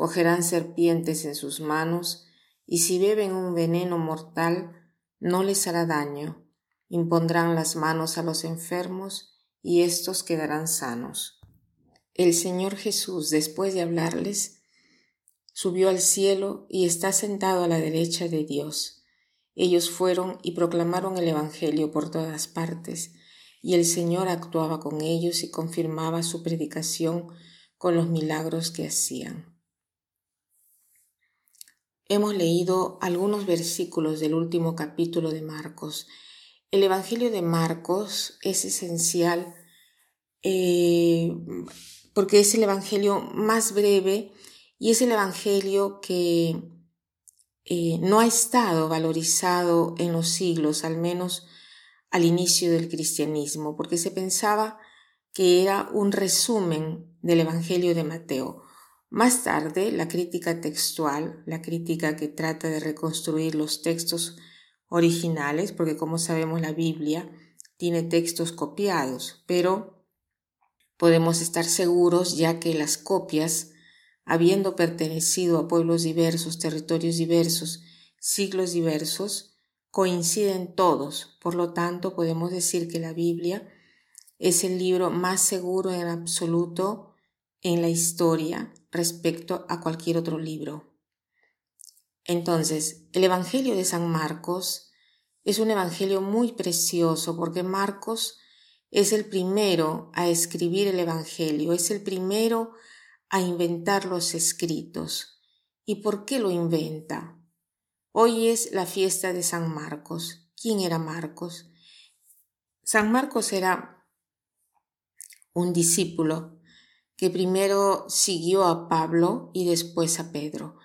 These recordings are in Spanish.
cogerán serpientes en sus manos, y si beben un veneno mortal, no les hará daño. Impondrán las manos a los enfermos, y éstos quedarán sanos. El Señor Jesús, después de hablarles, subió al cielo y está sentado a la derecha de Dios. Ellos fueron y proclamaron el Evangelio por todas partes, y el Señor actuaba con ellos y confirmaba su predicación con los milagros que hacían. Hemos leído algunos versículos del último capítulo de Marcos. El Evangelio de Marcos es esencial eh, porque es el Evangelio más breve y es el Evangelio que eh, no ha estado valorizado en los siglos, al menos al inicio del cristianismo, porque se pensaba que era un resumen del Evangelio de Mateo. Más tarde, la crítica textual, la crítica que trata de reconstruir los textos originales, porque como sabemos la Biblia tiene textos copiados, pero podemos estar seguros ya que las copias, habiendo pertenecido a pueblos diversos, territorios diversos, siglos diversos, coinciden todos. Por lo tanto, podemos decir que la Biblia es el libro más seguro en absoluto en la historia respecto a cualquier otro libro. Entonces, el Evangelio de San Marcos es un Evangelio muy precioso porque Marcos es el primero a escribir el Evangelio, es el primero a inventar los escritos. ¿Y por qué lo inventa? Hoy es la fiesta de San Marcos. ¿Quién era Marcos? San Marcos era un discípulo que primero siguió a Pablo y después a Pedro.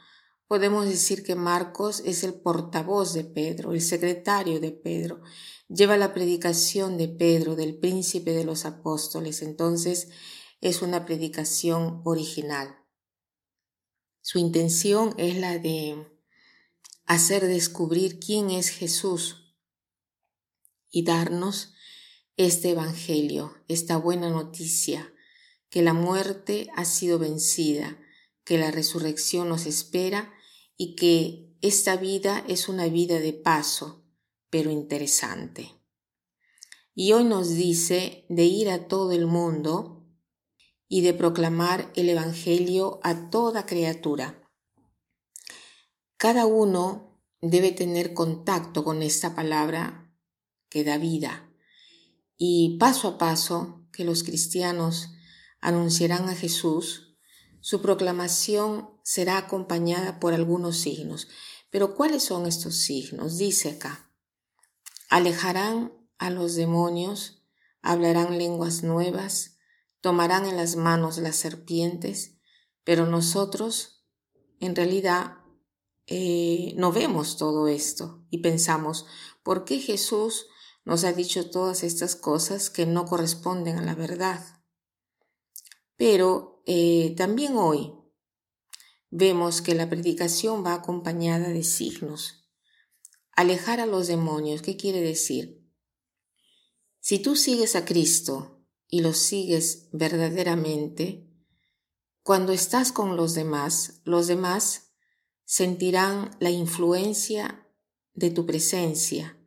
Podemos decir que Marcos es el portavoz de Pedro, el secretario de Pedro, lleva la predicación de Pedro, del príncipe de los apóstoles, entonces es una predicación original. Su intención es la de hacer descubrir quién es Jesús y darnos este Evangelio, esta buena noticia que la muerte ha sido vencida, que la resurrección nos espera y que esta vida es una vida de paso, pero interesante. Y hoy nos dice de ir a todo el mundo y de proclamar el Evangelio a toda criatura. Cada uno debe tener contacto con esta palabra que da vida y paso a paso que los cristianos anunciarán a Jesús, su proclamación será acompañada por algunos signos. Pero ¿cuáles son estos signos? Dice acá, alejarán a los demonios, hablarán lenguas nuevas, tomarán en las manos las serpientes, pero nosotros en realidad eh, no vemos todo esto y pensamos, ¿por qué Jesús nos ha dicho todas estas cosas que no corresponden a la verdad? Pero eh, también hoy vemos que la predicación va acompañada de signos. Alejar a los demonios, ¿qué quiere decir? Si tú sigues a Cristo y lo sigues verdaderamente, cuando estás con los demás, los demás sentirán la influencia de tu presencia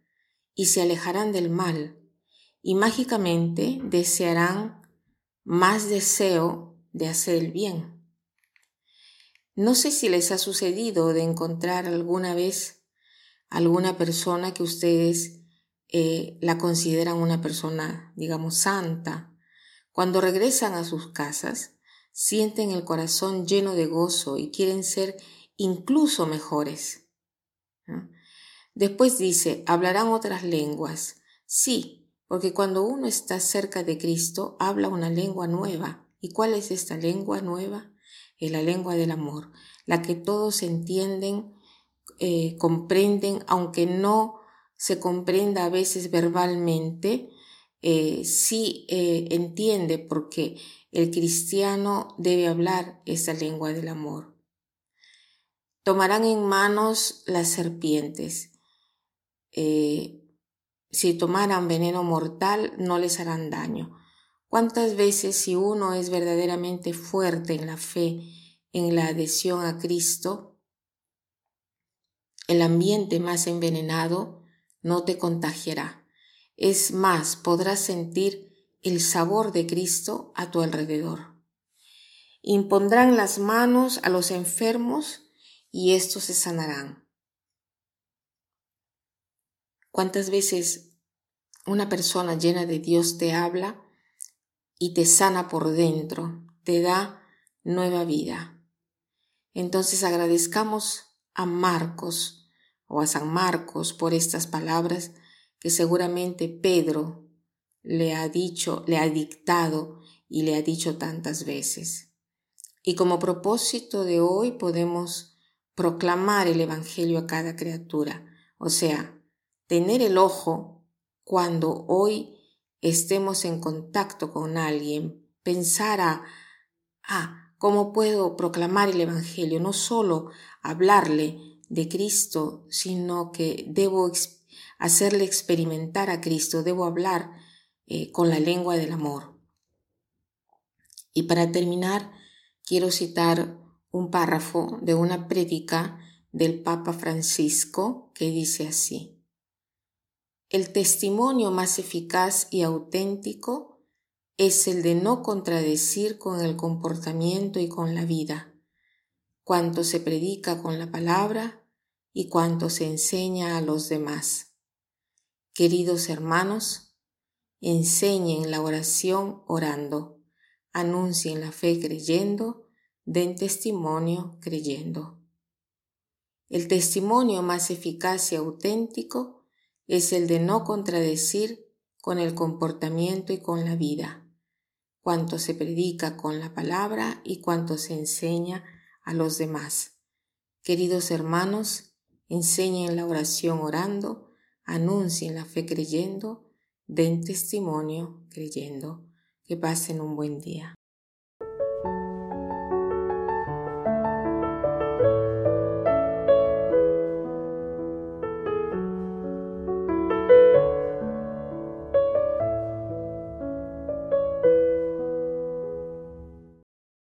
y se alejarán del mal y mágicamente desearán más deseo de hacer el bien. No sé si les ha sucedido de encontrar alguna vez alguna persona que ustedes eh, la consideran una persona, digamos, santa. Cuando regresan a sus casas, sienten el corazón lleno de gozo y quieren ser incluso mejores. Después dice, hablarán otras lenguas. Sí, porque cuando uno está cerca de Cristo, habla una lengua nueva. ¿Y cuál es esta lengua nueva? es la lengua del amor, la que todos entienden, eh, comprenden, aunque no se comprenda a veces verbalmente, eh, sí eh, entiende porque el cristiano debe hablar esa lengua del amor. Tomarán en manos las serpientes. Eh, si tomaran veneno mortal no les harán daño. ¿Cuántas veces si uno es verdaderamente fuerte en la fe, en la adhesión a Cristo, el ambiente más envenenado no te contagiará? Es más, podrás sentir el sabor de Cristo a tu alrededor. Impondrán las manos a los enfermos y estos se sanarán. ¿Cuántas veces una persona llena de Dios te habla y te sana por dentro, te da nueva vida? Entonces agradezcamos a Marcos o a San Marcos por estas palabras que seguramente Pedro le ha dicho, le ha dictado y le ha dicho tantas veces. Y como propósito de hoy podemos proclamar el Evangelio a cada criatura, o sea, tener el ojo cuando hoy estemos en contacto con alguien, pensar a, ah, ¿cómo puedo proclamar el Evangelio? No solo hablarle de Cristo, sino que debo hacerle experimentar a Cristo, debo hablar eh, con la lengua del amor. Y para terminar, quiero citar un párrafo de una prédica del Papa Francisco que dice así. El testimonio más eficaz y auténtico es el de no contradecir con el comportamiento y con la vida, cuanto se predica con la palabra y cuanto se enseña a los demás. Queridos hermanos, enseñen la oración orando, anuncien la fe creyendo, den testimonio creyendo. El testimonio más eficaz y auténtico es el de no contradecir con el comportamiento y con la vida, cuanto se predica con la palabra y cuanto se enseña a los demás. Queridos hermanos, enseñen la oración orando, anuncien la fe creyendo, den testimonio creyendo. Que pasen un buen día.